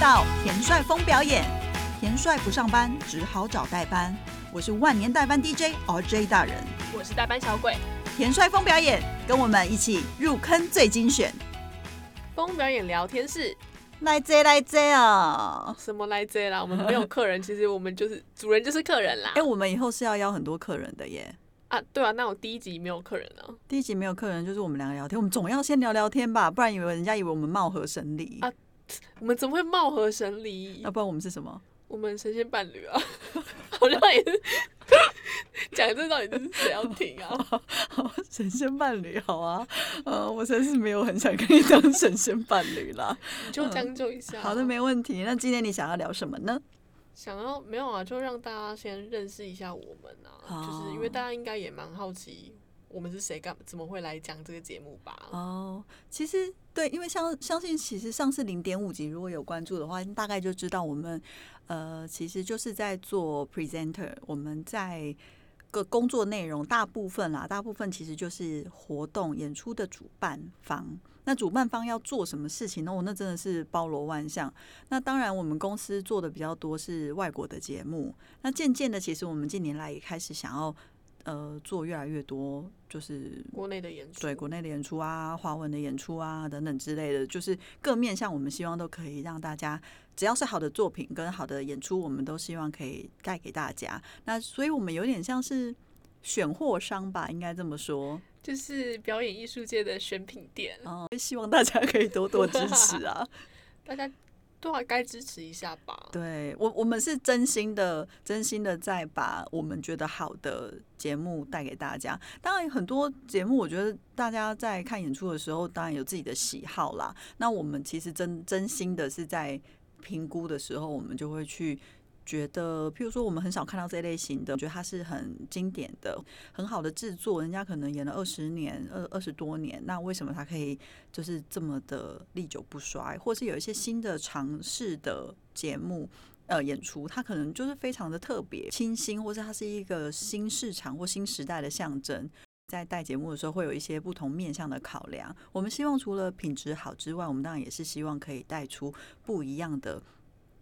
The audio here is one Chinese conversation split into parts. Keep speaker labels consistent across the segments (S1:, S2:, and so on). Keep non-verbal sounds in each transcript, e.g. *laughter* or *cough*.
S1: 到田帅峰表演。田帅不上班，只好找代班。我是万年代班 DJ RJ 大人。
S2: 我是代班小鬼。
S1: 田帅峰表演，跟我们一起入坑最精选。
S2: 风表演聊天室，
S1: 来这来这啊！
S2: 什么来这啦？我们没有客人，*laughs* 其实我们就是主人就是客人啦。
S1: 哎、我们以后是要邀很多客人的耶。
S2: 啊，对啊，那我第一集没有客人啊。
S1: 第一集没有客人，就是我们两个聊天，我们总要先聊聊天吧，不然以为人家以为我们貌合神离，
S2: 啊 *laughs* 我们怎么会貌合神离
S1: 要？不然我们是什么？
S2: 我们神仙伴侣啊，*laughs* 好像也是 *laughs* 讲这到底是谁要听啊？
S1: 神仙伴侣，好啊，呃，我真是没有很想跟你当神仙伴侣啦。
S2: 你就将就一下。
S1: 好的，没问题。那今天你想要聊什么呢？
S2: 想要没有啊，就让大家先认识一下我们啊，就是因为大家应该也蛮好奇我们是谁，干怎么会来讲这个节目吧？
S1: 哦，其实对，因为相相信，其实上次零点五集如果有关注的话，大概就知道我们呃，其实就是在做 presenter，我们在个工作内容大部分啦，大部分其实就是活动演出的主办方。那主办方要做什么事情呢？我那真的是包罗万象。那当然，我们公司做的比较多是外国的节目。那渐渐的，其实我们近年来也开始想要呃做越来越多，就是
S2: 国内的演出，
S1: 对国内的演出啊、华文的演出啊等等之类的，就是各面向我们希望都可以让大家，只要是好的作品跟好的演出，我们都希望可以带给大家。那所以我们有点像是选货商吧，应该这么说。
S2: 就是表演艺术界的选品店，
S1: 哦，希望大家可以多多支持啊！*laughs*
S2: 大家都还该支持一下吧。
S1: 对我，我们是真心的、真心的在把我们觉得好的节目带给大家。当然，很多节目我觉得大家在看演出的时候，当然有自己的喜好啦。那我们其实真真心的是在评估的时候，我们就会去。觉得，譬如说，我们很少看到这类型的，我觉得它是很经典的、很好的制作，人家可能演了二十年、二二十多年，那为什么它可以就是这么的历久不衰？或是有一些新的尝试的节目，呃，演出，它可能就是非常的特别、清新，或是它是一个新市场或新时代的象征。在带节目的时候，会有一些不同面向的考量。我们希望除了品质好之外，我们当然也是希望可以带出不一样的。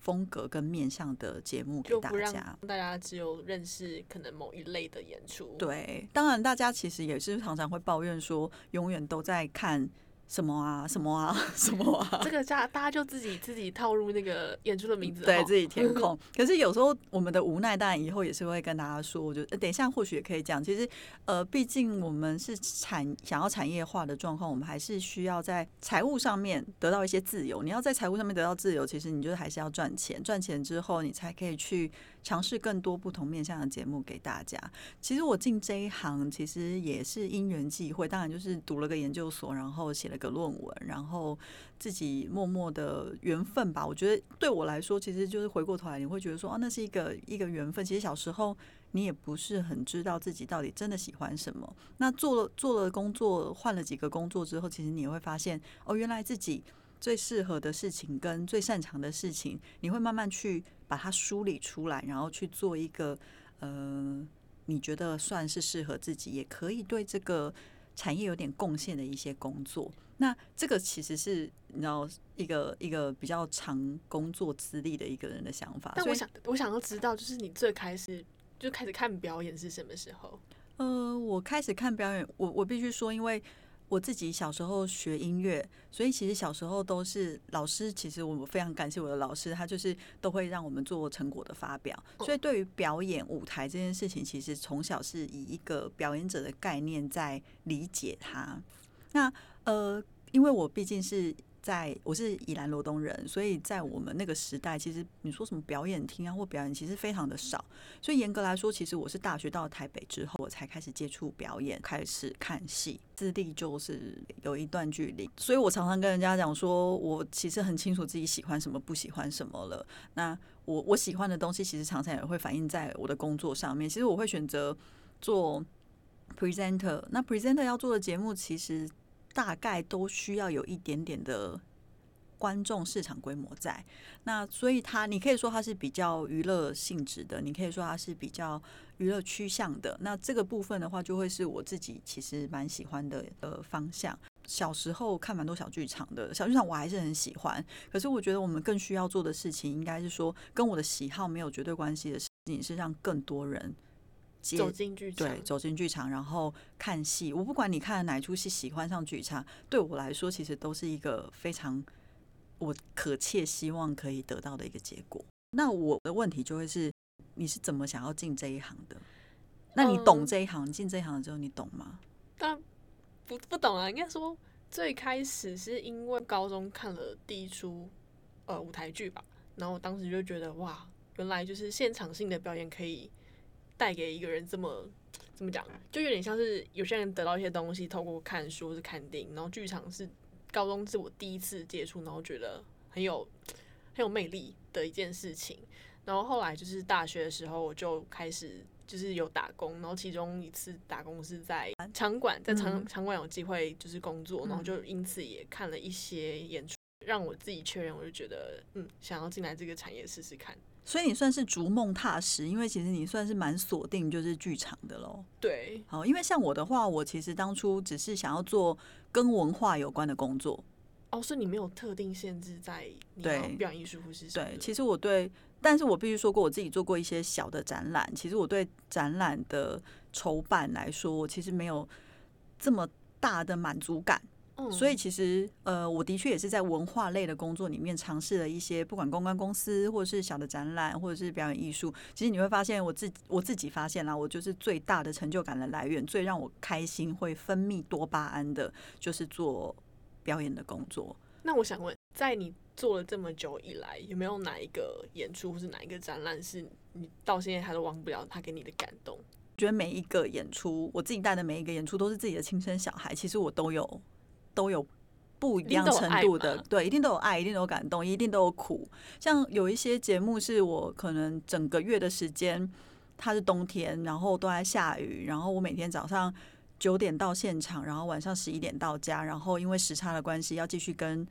S1: 风格跟面向的节目给大家，
S2: 大家只有认识可能某一类的演出。
S1: 对，当然大家其实也是常常会抱怨说，永远都在看。什么啊，什么啊，*laughs* 什么啊？*laughs*
S2: 这个家大家就自己自己套入那个演出的名字，
S1: 对自己填空。*laughs* 可是有时候我们的无奈，当然以后也是会跟大家说。我觉得等一下或许也可以讲。其实呃，毕竟我们是产想要产业化的状况，我们还是需要在财务上面得到一些自由。你要在财务上面得到自由，其实你就是还是要赚钱。赚钱之后，你才可以去尝试更多不同面向的节目给大家。其实我进这一行，其实也是因缘际会，当然就是读了个研究所，然后写了。个论文，然后自己默默的缘分吧。我觉得对我来说，其实就是回过头来，你会觉得说，啊，那是一个一个缘分。其实小时候你也不是很知道自己到底真的喜欢什么。那做了做了工作，换了几个工作之后，其实你会发现，哦，原来自己最适合的事情跟最擅长的事情，你会慢慢去把它梳理出来，然后去做一个呃，你觉得算是适合自己，也可以对这个产业有点贡献的一些工作。那这个其实是你知道一个一个比较长工作资历的一个人的想法。
S2: 但我想我想要知道，就是你最开始就开始看表演是什么时候？
S1: 呃，我开始看表演，我我必须说，因为我自己小时候学音乐，所以其实小时候都是老师。其实我非常感谢我的老师，他就是都会让我们做成果的发表。所以对于表演舞台这件事情，其实从小是以一个表演者的概念在理解它。那呃，因为我毕竟是在我是宜兰罗东人，所以在我们那个时代，其实你说什么表演厅啊或表演，其实非常的少。所以严格来说，其实我是大学到台北之后，我才开始接触表演，开始看戏，资历就是有一段距离。所以我常常跟人家讲说，我其实很清楚自己喜欢什么，不喜欢什么了。那我我喜欢的东西，其实常常也会反映在我的工作上面。其实我会选择做 presenter，那 presenter 要做的节目，其实。大概都需要有一点点的观众市场规模在，那所以它你可以说它是比较娱乐性质的，你可以说它是比较娱乐趋向的。那这个部分的话，就会是我自己其实蛮喜欢的呃方向。小时候看蛮多小剧场的，小剧场我还是很喜欢。可是我觉得我们更需要做的事情，应该是说跟我的喜好没有绝对关系的事情，是让更多人
S2: 走进剧场，
S1: 对，走进剧场，然后看戏。我不管你看哪一出戏，喜欢上剧场，对我来说，其实都是一个非常我可切希望可以得到的一个结果。那我的问题就会是，你是怎么想要进这一行的？那你懂这一行？进这一行之后，你懂吗？
S2: 但不不懂啊，应该说最开始是因为高中看了第一出呃舞台剧吧，然后当时就觉得哇，原来就是现场性的表演可以带给一个人这么怎么讲，就有点像是有些人得到一些东西，透过看书或是看电影，然后剧场是高中是我第一次接触，然后觉得很有很有魅力的一件事情，然后后来就是大学的时候我就开始。就是有打工，然后其中一次打工是在场馆，在场场馆有机会就是工作，然后就因此也看了一些演出，让我自己确认，我就觉得嗯，想要进来这个产业试试看。
S1: 所以你算是逐梦踏实，因为其实你算是蛮锁定就是剧场的喽。
S2: 对，
S1: 好，因为像我的话，我其实当初只是想要做跟文化有关的工作。
S2: 哦，所以你没有特定限制在对表演艺术或是
S1: 对，其实我对。但是我必须说过，我自己做过一些小的展览。其实我对展览的筹办来说，我其实没有这么大的满足感。嗯，所以其实呃，我的确也是在文化类的工作里面尝试了一些，不管公关公司或者是小的展览，或者是表演艺术。其实你会发现，我自我自己发现啦，我就是最大的成就感的来源，最让我开心、会分泌多巴胺的，就是做表演的工作。
S2: 那我想问，在你做了这么久以来，有没有哪一个演出或是哪一个展览是你到现在还都忘不了他给你的感动？
S1: 觉得每一个演出，我自己带的每一个演出都是自己的亲生小孩，其实我都有都有不一样程度的，对，一定都有爱，一定都有感动，一定都有苦。像有一些节目是我可能整个月的时间，它是冬天，然后都在下雨，然后我每天早上九点到现场，然后晚上十一点到家，然后因为时差的关系要继续跟。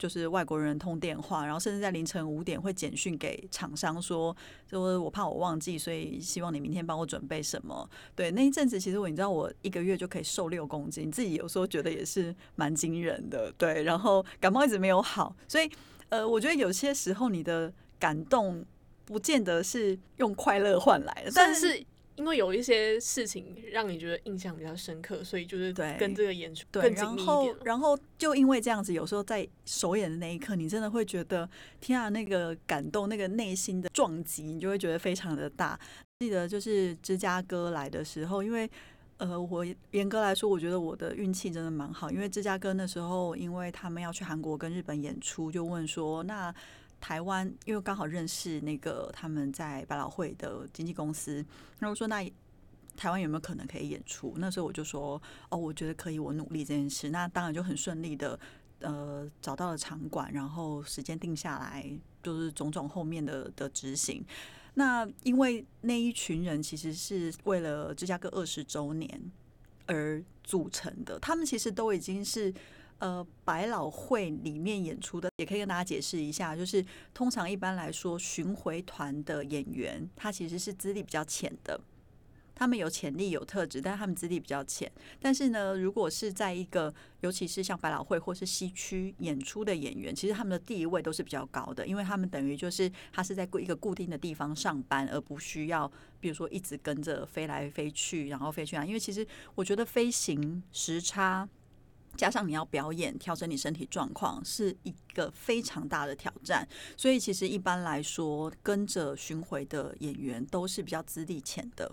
S1: 就是外国人通电话，然后甚至在凌晨五点会简讯给厂商说，就我怕我忘记，所以希望你明天帮我准备什么。对，那一阵子其实我你知道我一个月就可以瘦六公斤，自己有时候觉得也是蛮惊人的。对，然后感冒一直没有好，所以呃，我觉得有些时候你的感动不见得是用快乐换来的，但是。
S2: 因为有一些事情让你觉得印象比较深刻，所以就是跟这个演出更紧密一
S1: 点。然后就因为这样子，有时候在首演的那一刻，你真的会觉得天啊，那个感动，那个内心的撞击，你就会觉得非常的大。记得就是芝加哥来的时候，因为呃，我严格来说，我觉得我的运气真的蛮好，因为芝加哥那时候，因为他们要去韩国跟日本演出，就问说那。台湾，因为刚好认识那个他们在百老汇的经纪公司，然后说那台湾有没有可能可以演出？那时候我就说哦，我觉得可以，我努力这件事。那当然就很顺利的，呃，找到了场馆，然后时间定下来，就是种种后面的的执行。那因为那一群人其实是为了芝加哥二十周年而组成的，他们其实都已经是。呃，百老汇里面演出的，也可以跟大家解释一下，就是通常一般来说，巡回团的演员，他其实是资历比较浅的，他们有潜力有特质，但他们资历比较浅。但是呢，如果是在一个，尤其是像百老汇或是西区演出的演员，其实他们的地位都是比较高的，因为他们等于就是他是在一个固定的地方上班，而不需要，比如说一直跟着飞来飞去，然后飞去啊。因为其实我觉得飞行时差。加上你要表演，调整你身体状况是一个非常大的挑战，所以其实一般来说，跟着巡回的演员都是比较资历浅的，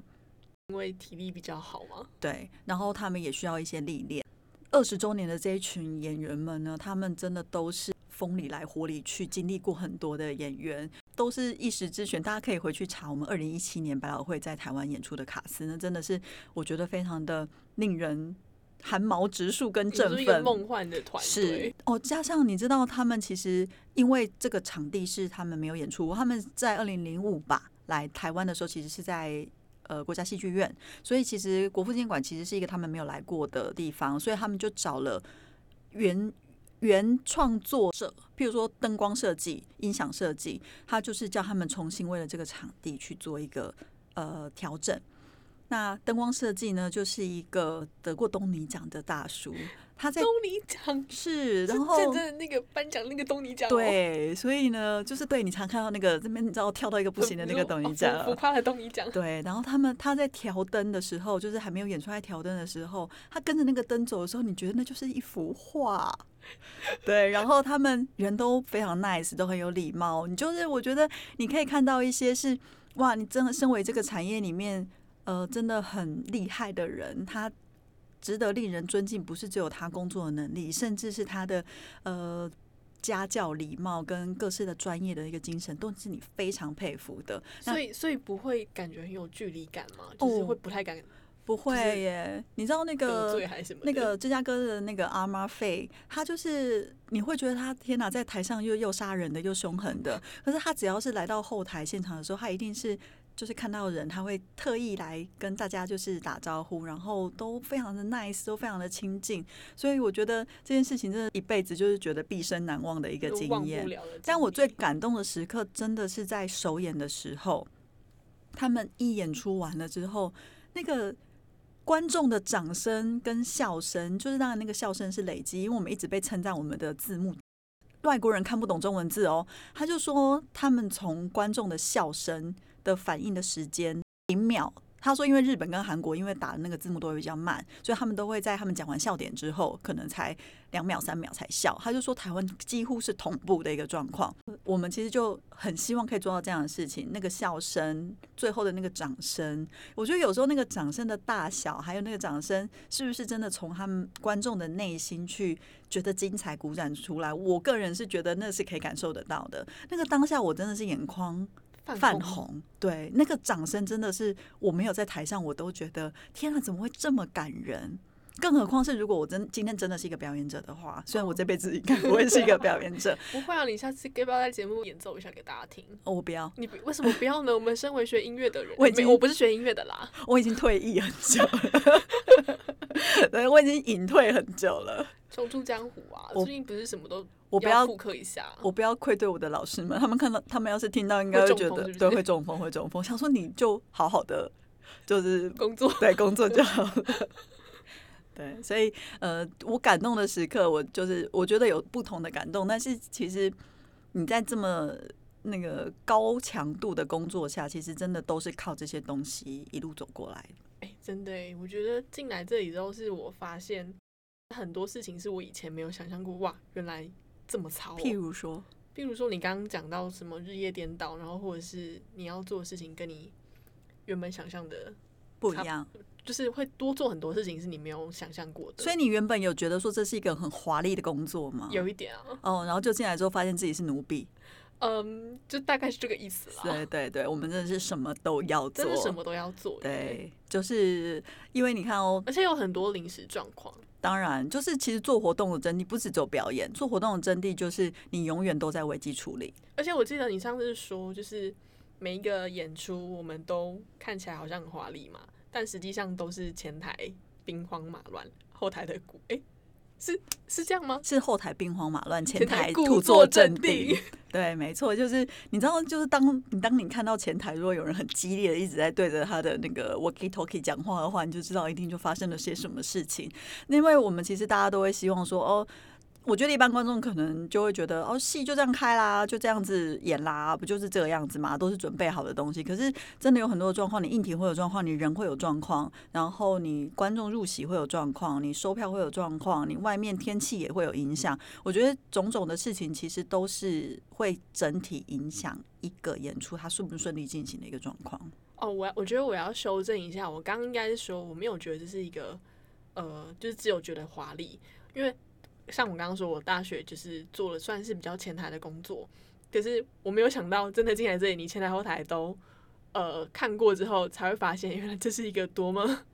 S2: 因为体力比较好嘛。
S1: 对，然后他们也需要一些历练。二十周年的这一群演员们呢，他们真的都是风里来火里去，经历过很多的演员，都是一时之选。大家可以回去查我们二零一七年百老汇在台湾演出的卡司，那真的是我觉得非常的令人。汗毛直竖跟振奋，
S2: 梦幻的团
S1: 队哦。加上你知道，他们其实因为这个场地是他们没有演出，他们在二零零五吧来台湾的时候，其实是在呃国家戏剧院，所以其实国父纪念馆其实是一个他们没有来过的地方，所以他们就找了原原创作者，譬如说灯光设计、音响设计，他就是叫他们重新为了这个场地去做一个呃调整。那灯光设计呢，就是一个得过东尼奖的大叔，他在
S2: 东尼奖 *laughs*
S1: 是，然
S2: 是
S1: 后
S2: 真的那个颁奖那个东尼奖哦，
S1: 对，所以呢，就是对你常看到那个这边你知道跳到一个不行的那个东尼奖，
S2: 浮夸的东尼奖，
S1: 对，然后他们他在调灯的时候，就是还没有演出来调灯的时候，他跟着那个灯走的时候，你觉得那就是一幅画。*laughs* 对，然后他们人都非常 nice，都很有礼貌。你就是我觉得你可以看到一些是哇，你真的身为这个产业里面呃真的很厉害的人，他值得令人尊敬，不是只有他工作的能力，甚至是他的呃。家教、礼貌跟各式的专业的一个精神，都是你非常佩服的。
S2: 所以所以不会感觉很有距离感吗？就是
S1: 哦
S2: 会不太敢
S1: 不会耶，你知道那个？那个芝加哥的那个阿妈费，他就是你会觉得他天哪，在台上又又杀人的又凶狠的，可是他只要是来到后台现场的时候，他一定是就是看到人，他会特意来跟大家就是打招呼，然后都非常的 nice，都非常的亲近，所以我觉得这件事情真的一辈子就是觉得毕生难忘的一个经验。但我最感动的时刻，真的是在首演的时候，他们一演出完了之后，那个观众的掌声跟笑声，就是当然那个笑声是累积，因为我们一直被称赞我们的字幕。外国人看不懂中文字哦，他就说他们从观众的笑声的反应的时间零秒。他说，因为日本跟韩国因为打的那个字幕都会比较慢，所以他们都会在他们讲完笑点之后，可能才两秒三秒才笑。他就说台湾几乎是同步的一个状况。我们其实就很希望可以做到这样的事情，那个笑声，最后的那个掌声，我觉得有时候那个掌声的大小，还有那个掌声是不是真的从他们观众的内心去觉得精彩鼓掌出来，我个人是觉得那是可以感受得到的。那个当下我真的是眼眶
S2: 泛
S1: 泛红，对，那个掌声真的是我没有在台上，我都觉得天啊，怎么会这么感人？更何况是如果我真今天真的是一个表演者的话，虽然我这辈子应该不会是一个表演者，*laughs*
S2: 不会啊，你下次要不要在节目演奏一下给大家听？
S1: 哦，我不要，
S2: 你为什么不要呢？我们身为学音乐的人，*laughs*
S1: 我已经
S2: 我不是学音乐的啦。
S1: 我已经退役很久了，*laughs* 对，我已经隐退很久了。
S2: 重出江湖啊，
S1: 我
S2: 最近不是什么都
S1: 我不要
S2: 复刻一下，
S1: 我不要愧对我的老师们，他们看到他们要是听到，应该会觉得对会中风，会中风。想说你就好好的，就是
S2: 工作
S1: 对工作就好了。*laughs* 对，所以呃，我感动的时刻，我就是我觉得有不同的感动，但是其实你在这么那个高强度的工作下，其实真的都是靠这些东西一路走过来的。
S2: 哎、真的哎，我觉得进来这里之后，是我发现很多事情是我以前没有想象过，哇，原来这么糙、哦。
S1: 譬如说，
S2: 譬如说你刚刚讲到什么日夜颠倒，然后或者是你要做的事情跟你原本想象的，
S1: 不一样，
S2: 就是会多做很多事情是你没有想象过的。
S1: 所以你原本有觉得说这是一个很华丽的工作吗？
S2: 有一点啊，
S1: 哦，然后就进来之后发现自己是奴婢。
S2: 嗯，就大概是这个意思啦。
S1: 对对对，我们真的是什么都要做，
S2: 真的什么都要做。，
S1: 对，就是因为你看哦，
S2: 而且有很多临时状况。
S1: 当然就是其实做活动的真谛不是只有表演，做活动的真谛就是你永远都在危机处理。
S2: 而且我记得你上次说，就是每一个演出我们都看起来好像很华丽嘛，但实际上都是前台兵荒马乱，后台的鼓，诶，是是这样吗？
S1: 是后台兵荒马乱，前
S2: 前台
S1: 台
S2: 故作
S1: 镇
S2: 定。*laughs*
S1: 对，没错，就是你知道，就是当你当你看到前台如果有人很激烈的一直在对着他的那个 walkie talkie 讲话的话，你就知道一定就发生了些什么事情。因为我们其实大家都会希望说，哦。我觉得一般观众可能就会觉得，哦，戏就这样开啦，就这样子演啦，不就是这个样子嘛，都是准备好的东西。可是真的有很多状况，你硬体会有状况，你人会有状况，然后你观众入席会有状况，你收票会有状况，你外面天气也会有影响。我觉得种种的事情其实都是会整体影响一个演出它顺不顺利进行的一个状况。
S2: 哦，我我觉得我要修正一下，我刚刚应该是说我没有觉得这是一个呃，就是只有觉得华丽，因为像我刚刚说，我大学就是做了算是比较前台的工作，可是我没有想到真的进来这里，你前台后台都呃看过之后，才会发现原来这是一个多么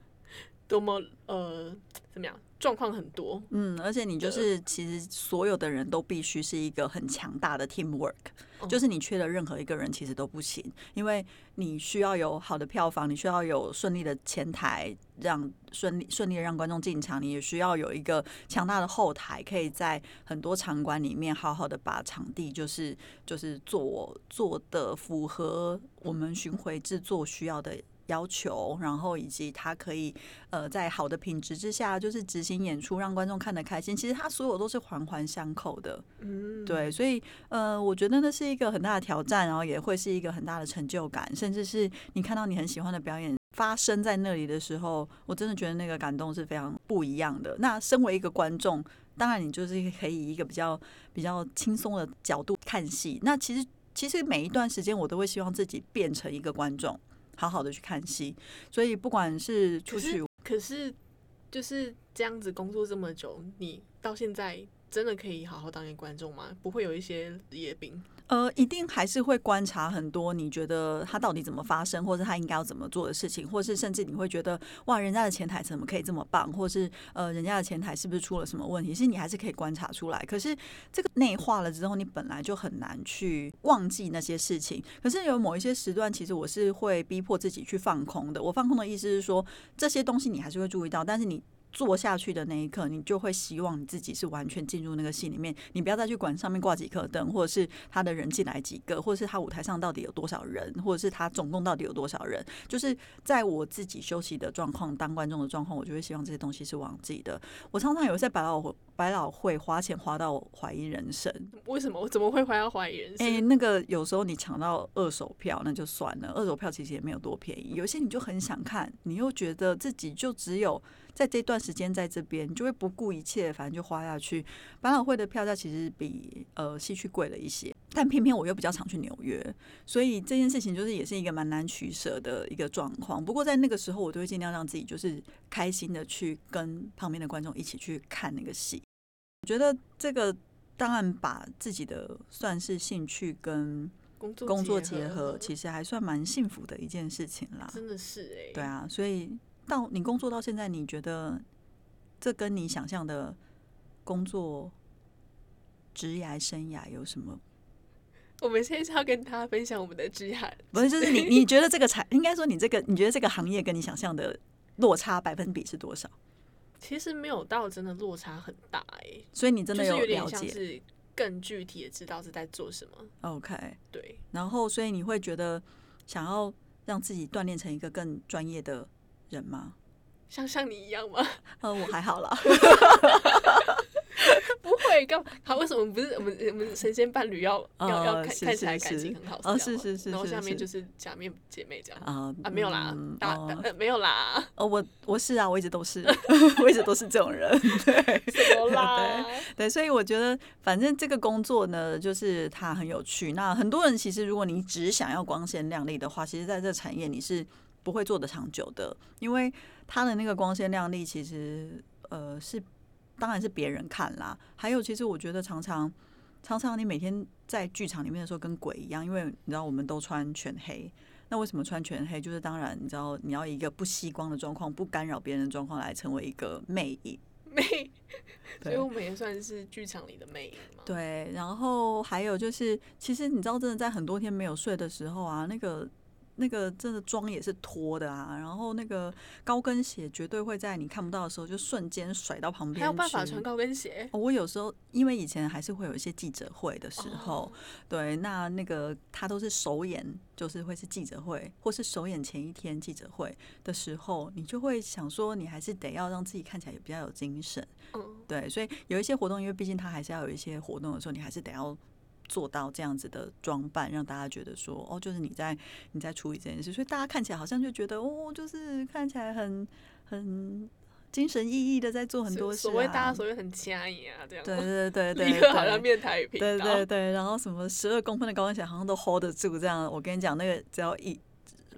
S2: 多么呃怎么样状况很多，
S1: 嗯，而且你就是其实所有的人都必须是一个很强大的 teamwork，
S2: 哦
S1: 就是你缺了任何一个人其实都不行，因为你需要有好的票房，你需要有顺利的前台，让顺利顺利的让观众进场，你也需要有一个强大的后台，可以在很多场馆里面好好的把场地就是就是做做的符合我们巡回制作需要的要求，然后以及他可以呃在好的品质之下，就是执行演出，让观众看得开心。其实他所有都是环环相扣的，
S2: 嗯，
S1: 对，所以呃，我觉得那是一个很大的挑战，然后也会是一个很大的成就感，甚至是你看到你很喜欢的表演发生在那里的时候，我真的觉得那个感动是非常不一样的。那身为一个观众，当然你就是可以以一个比较比较轻松的角度看戏。那其实其实每一段时间我都会希望自己变成一个观众，好好的去看戏。所以不管是出去
S2: 可是，就是这样子工作这么久，你到现在真的可以好好当一个观众吗？不会有一些职业病？
S1: 呃，一定还是会观察很多，你觉得他到底怎么发生，或者他应该要怎么做的事情，或是甚至你会觉得哇，人家的前台怎么可以这么棒，或是呃，人家的前台是不是出了什么问题？其实你还是可以观察出来。可是这个内化了之后，你本来就很难去忘记那些事情。可是有某一些时段，其实我是会逼迫自己去放空的。我放空的意思是说，这些东西你还是会注意到，但是你。做下去的那一刻，你就会希望你自己是完全进入那个戏里面，你不要再去管上面挂几颗灯，或者是他的人进来几个，或者是他舞台上到底有多少人，或者是他总共到底有多少人。就是在我自己休息的状况，当观众的状况，我就会希望这些东西是忘记的。我常常有在百老百老汇花钱花到怀疑人生。
S2: 为什么我怎么会花到怀疑人生？
S1: 哎、那个有时候你抢到二手票那就算了，二手票其实也没有多便宜。有些你就很想看，你又觉得自己就只有在这段时间在这边，你就会不顾一切，反正就花下去。百老汇的票价其实比呃西区贵了一些，但偏偏我又比较常去纽约，所以这件事情就是也是一个蛮难取舍的一个状况。不过在那个时候，我都会尽量让自己就是开心的去跟旁边的观众一起去看那个戏。我觉得这个当然把自己的算是兴趣跟
S2: 工作结
S1: 合，其实还算蛮幸福的一件事情啦。
S2: 真的是哎、
S1: 对啊，所以到你工作到现在，你觉得这跟你想象的工作职涯生涯有什么？*laughs*
S2: 我们现在是要跟大家分享我们的职涯，
S1: 不是，就是你你觉得这个产，应该说你这个，你觉得这个行业跟你想象的落差百分比是多少？
S2: 其实没有到真的落差很大哎、
S1: 所以你真的
S2: 有点
S1: 了解
S2: 像是更具体的知道是在做什么。
S1: ，OK。
S2: 对，
S1: 然后，所以你会觉得想要让自己锻炼成一个更专业的人吗？
S2: 像像你一样吗？*laughs*
S1: 呃，我还好啦。*laughs*
S2: 不会，干嘛？好，为什么不是我们我们神仙伴侣要、要要看看起来感情很好？
S1: 哦是是是
S2: 然后下面就是假面姐妹这样
S1: 啊
S2: 啊，没有啦
S1: 嗯，
S2: 大呃没有啦，
S1: 哦，我我是啊，我一直都是，*laughs* 我一直都是这种人。对
S2: 什么啦？
S1: 对，所以我觉得，反正这个工作呢，就是它很有趣。那很多人其实，如果你只想要光鲜亮丽的话，其实在这个产业你是不会做的长久的，因为它的那个光鲜亮丽，其实呃是当然是别人看啦。还有，其实我觉得常常常常你每天在剧场里面的时候跟鬼一样，因为你知道我们都穿全黑。那为什么穿全黑？就是当然，你知道你要一个不吸光的状况、不干扰别人的状况来成为一个魅影。*laughs*
S2: 魅，所以我们也算是剧场里的魅影嘛。
S1: 对，然后还有就是，其实你知道，真的在很多天没有睡的时候啊，那个那个真的妆也是脱的啊，然后那个高跟鞋绝对会在你看不到的时候就瞬间甩到旁边去。
S2: 还有办法穿高跟鞋？
S1: 哦我有时候因为以前还是会有一些记者会的时候，
S2: 哦
S1: 对，那那个他都是首演，就是会是记者会，或是首演前一天记者会的时候，你就会想说，你还是得要让自己看起来也比较有精神。
S2: 嗯，
S1: 对，所以有一些活动，因为毕竟他还是要有一些活动的时候，你还是得要做到这样子的装扮，让大家觉得说，哦，就是你在你在处理这件事，所以大家看起来好像就觉得，哦，就是看起来很很精神奕奕的在做很多事、啊。
S2: 所谓大家所谓很掐你啊，这样。
S1: 对对对 *laughs* 对
S2: 立
S1: 对，
S2: 刻好像面台语频
S1: 对
S2: 道。
S1: 对对，然后什么十二公分的高跟鞋好像都 hold 得住，这样我跟你讲，那个只要一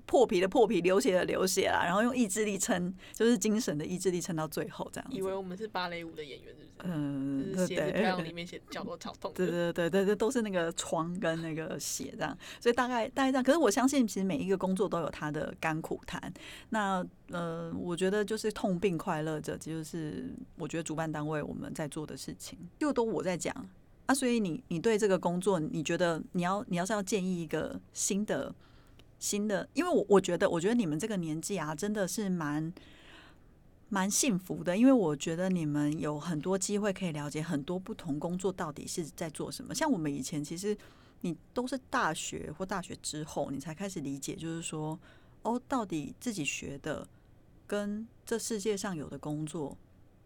S1: 破皮的破皮，流血的流血啦，然后用意志力撑，就是精神的意志力撑到最后这样子。
S2: 以为我们是芭蕾舞的演员，是不是？
S1: 嗯，
S2: 就是鞋子漂亮里
S1: 对。
S2: 面写角落草痛。
S1: 对对对对对，都是那个疮跟那个血这样，所以大概大概这样。可是我相信，其实每一个工作都有它的甘苦谈。那呃，我觉得就是痛并快乐着，这就是我觉得主办单位我们在做的事情，又都我在讲啊。所以你你对这个工作，你觉得你要你要是要建议一个新的新的，因为我我觉得我觉得你们这个年纪啊，真的是蛮。蛮幸福的，因为我觉得你们有很多机会可以了解很多不同工作到底是在做什么。像我们以前其实你都是大学或大学之后，你才开始理解，就是说哦，到底自己学的跟这世界上有的工作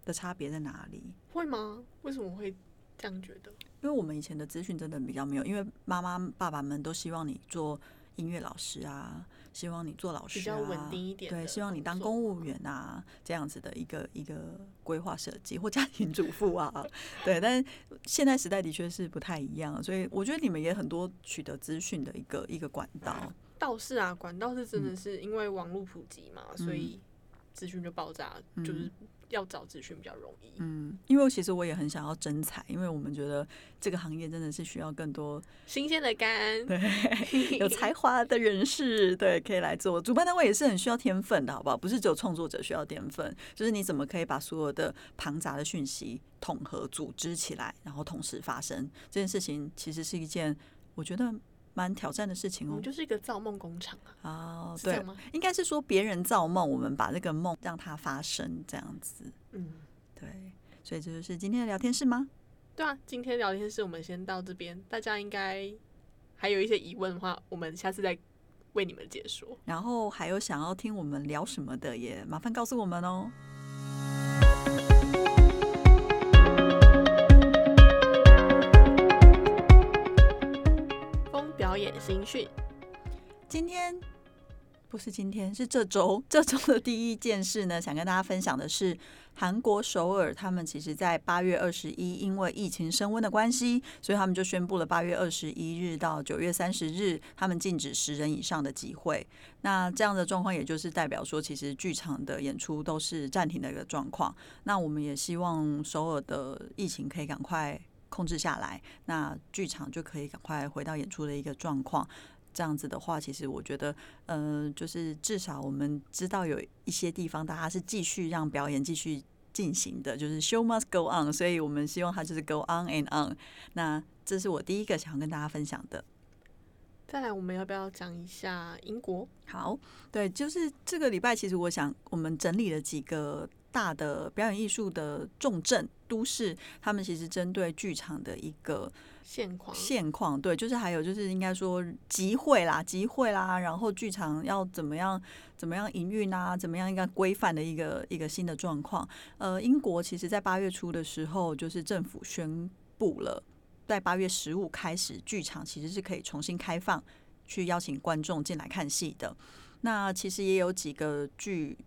S1: 的差别在哪里？
S2: 会吗？为什么会这样觉得？
S1: 因为我们以前的资讯真的比较没有，因为妈妈爸爸们都希望你做音乐老师啊，希望你做老师、啊，
S2: 比较稳定一点
S1: 对，希望你当公务员啊，这样子的一个一个规划设计或家庭主妇啊，*laughs* 对。但是现在时代的确是不太一样，所以我觉得你们也很多取得资讯的一个一个管道。
S2: 倒是啊，管道是真的
S1: 嗯
S2: 是因为网络普及嘛，所以资讯就爆炸，就是要找资讯比较容易。
S1: 嗯，因为其实我也很想要征才，因为我们觉得这个行业真的是需要更多
S2: 新鲜的肝，*laughs*
S1: 对有才华的人士，对，可以来做。主办单位也是很需要天分的，好不好？不是只有创作者需要天分，就是你怎么可以把所有的庞杂的讯息统合、组织起来，然后同时发生这件事情，其实是一件我觉得蛮挑战的事情哦
S2: 我们。就是一个造梦工厂啊，
S1: 哦，对？应该是说别人造梦，我们把这个梦让它发生，这样子。
S2: 嗯，
S1: 对，所以这就是今天的聊天室吗？
S2: 对啊，今天聊天室我们先到这边，大家应该还有一些疑问的话，我们下次再为你们解说。
S1: 然后还有想要听我们聊什么的，也麻烦告诉我们哦。
S2: 讯，
S1: 今天不是今天，是这周。*laughs* 这周的第一件事呢，想跟大家分享的是，韩国首尔他们其实在八月二十一，因为疫情升温的关系，所以他们就宣布了八月二十一日到九月三十日，他们禁止十人以上的集会。那这样的状况，也就是代表说，其实剧场的演出都是暂停的一个状况。那我们也希望首尔的疫情可以赶快控制下来，那剧场就可以赶快回到演出的一个状况。这样子的话，其实我觉得，呃，就是至少我们知道有一些地方大家是继续让表演继续进行的，就是 show must go on，所以我们希望它就是 go on and on。那这是我第一个想要跟大家分享的。
S2: 再来我们要不要讲一下英国？
S1: 好，对，就是这个礼拜，其实我想我们整理了几个大的表演艺术的重镇都市，他们其实针对剧场的一个
S2: 现况
S1: 现况，对，就是还有就是应该说集会啦，集会啦，然后剧场要怎么样怎么样营运啊，怎么样应该规范的一个一个新的状况。呃，英国其实在八月初的时候，就是政府宣布了，在八月十五开始，剧场其实是可以重新开放，去邀请观众进来看戏的。那其实也有几个剧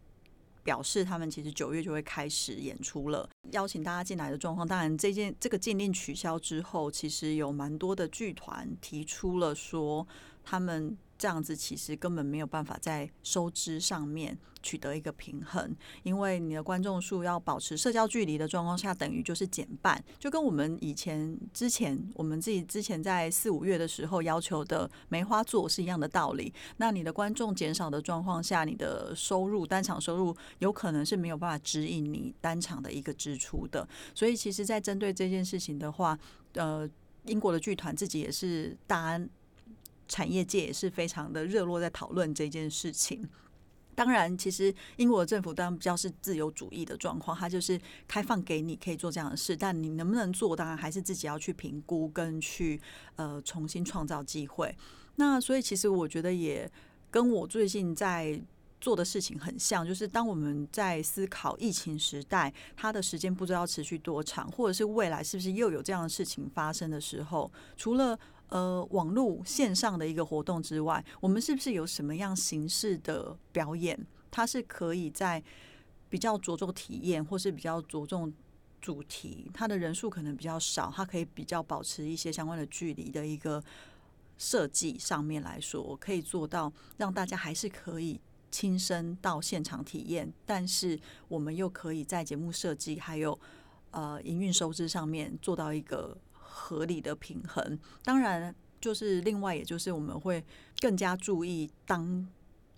S1: 表示，他们其实九月就会开始演出了，邀请大家进来的状况。当然，这件这个禁令取消之后，其实有蛮多的剧团提出了说，他们这样子其实根本没有办法在收支上面取得一个平衡，因为你的观众数要保持社交距离的状况下，等于就是减半，就跟我们以前之前我们自己之前在四五月的时候要求的梅花座是一样的道理。那你的观众减少的状况下，你的收入单场收入有可能是没有办法指引你单场的一个支出的。所以，其实，在针对这件事情的话，呃，英国的剧团自己也是大安产业界也是非常的热络在讨论这件事情。当然，其实英国政府当然比较是自由主义的状况，它就是开放给你可以做这样的事，但你能不能做，当然还是自己要去评估跟去呃重新创造机会。那所以其实我觉得也跟我最近在做的事情很像，就是当我们在思考疫情时代，它的时间不知道持续多长，或者是未来是不是又有这样的事情发生的时候，除了呃网络线上的一个活动之外，我们是不是有什么样形式的表演，它是可以在比较着重体验，或是比较着重主题，它的人数可能比较少，它可以比较保持一些相关的距离的一个设计上面来说，我可以做到让大家还是可以亲身到现场体验，但是我们又可以在节目设计还有呃营运收支上面做到一个合理的平衡。当然，就是另外，也就是我们会更加注意当。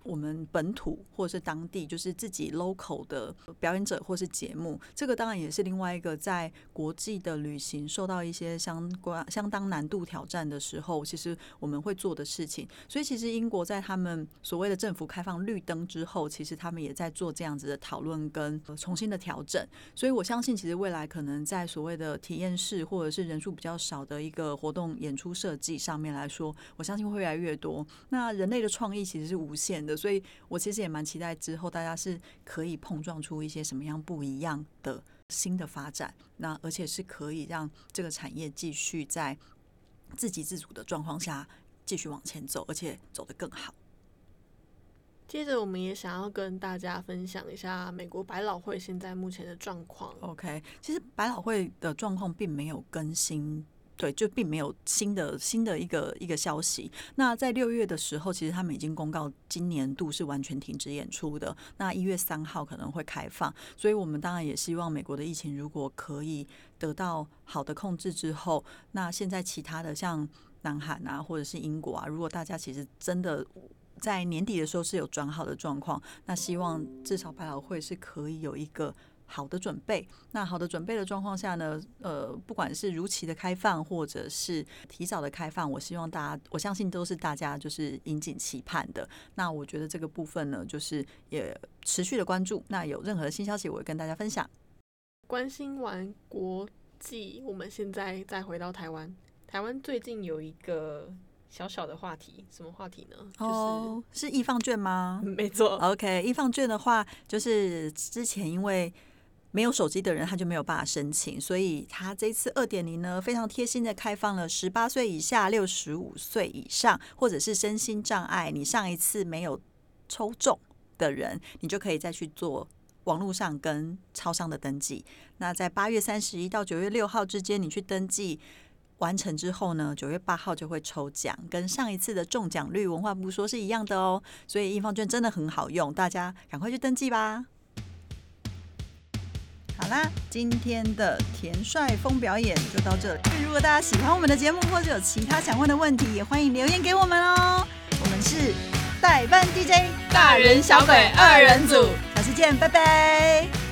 S1: 我们本土或者是当地，就是自己 local 的表演者或是节目，这个当然也是另外一个在国际的旅行受到一些相关相当难度挑战的时候，其实我们会做的事情。所以，其实英国在他们所谓的政府开放绿灯之后，其实他们也在做这样子的讨论跟重新的调整。所以我相信，其实未来可能在所谓的体验式或者是人数比较少的一个活动演出设计上面来说，我相信会越来越多。那人类的创意其实是无限的。的，所以我其实也蛮期待之后大家是可以碰撞出一些什么样不一样的新的发展，那而且是可以让这个产业继续在自给自足的状况下继续往前走，而且走得更好。
S2: 接着，我们也想要跟大家分享一下美国百老汇现在目前的状况。
S1: OK，其实百老汇的状况并没有更新，对，就并没有新的新的一个一个消息。那在六月的时候，其实他们已经公告今年度是完全停止演出的。那一月三号可能会开放，所以我们当然也希望美国的疫情如果可以得到好的控制之后，那现在其他的像南韩啊，或者是英国啊，如果大家其实真的。在年底的时候是有转好的状况，那希望至少百老汇是可以有一个好的准备。那好的准备的状况下呢，呃，不管是如期的开放，或者是提早的开放，我希望大家，我相信都是大家就是引颈期盼的。那我觉得这个部分呢，就是也持续的关注。那有任何的新消息，我会跟大家分享。
S2: 关心完国际，我们现在再回到台湾。台湾最近有一个小小的话题，什么话题呢？就是、
S1: 哦，是易放券吗？*laughs*
S2: 没错
S1: ，OK，易放券的话，就是之前因为没有手机的人，他就没有办法申请，所以他这次二点零呢，非常贴心的开放了十八岁以下、六十五岁以上，或者是身心障碍，你上一次没有抽中的人，你就可以再去做。网络上跟超商的登记，那在八月三十一到九月六号之间，你去登记完成之后呢，九月八号就会抽奖，跟上一次的中奖率文化部说是一样的哦。所以印方券真的很好用，大家赶快去登记吧。好啦，今天的田帅风表演就到这里。如果大家喜欢我们的节目，或者有其他想问的问题，也欢迎留言给我们哦。我们是代班 DJ
S2: 大人小鬼二人组，
S1: 下次见，拜拜。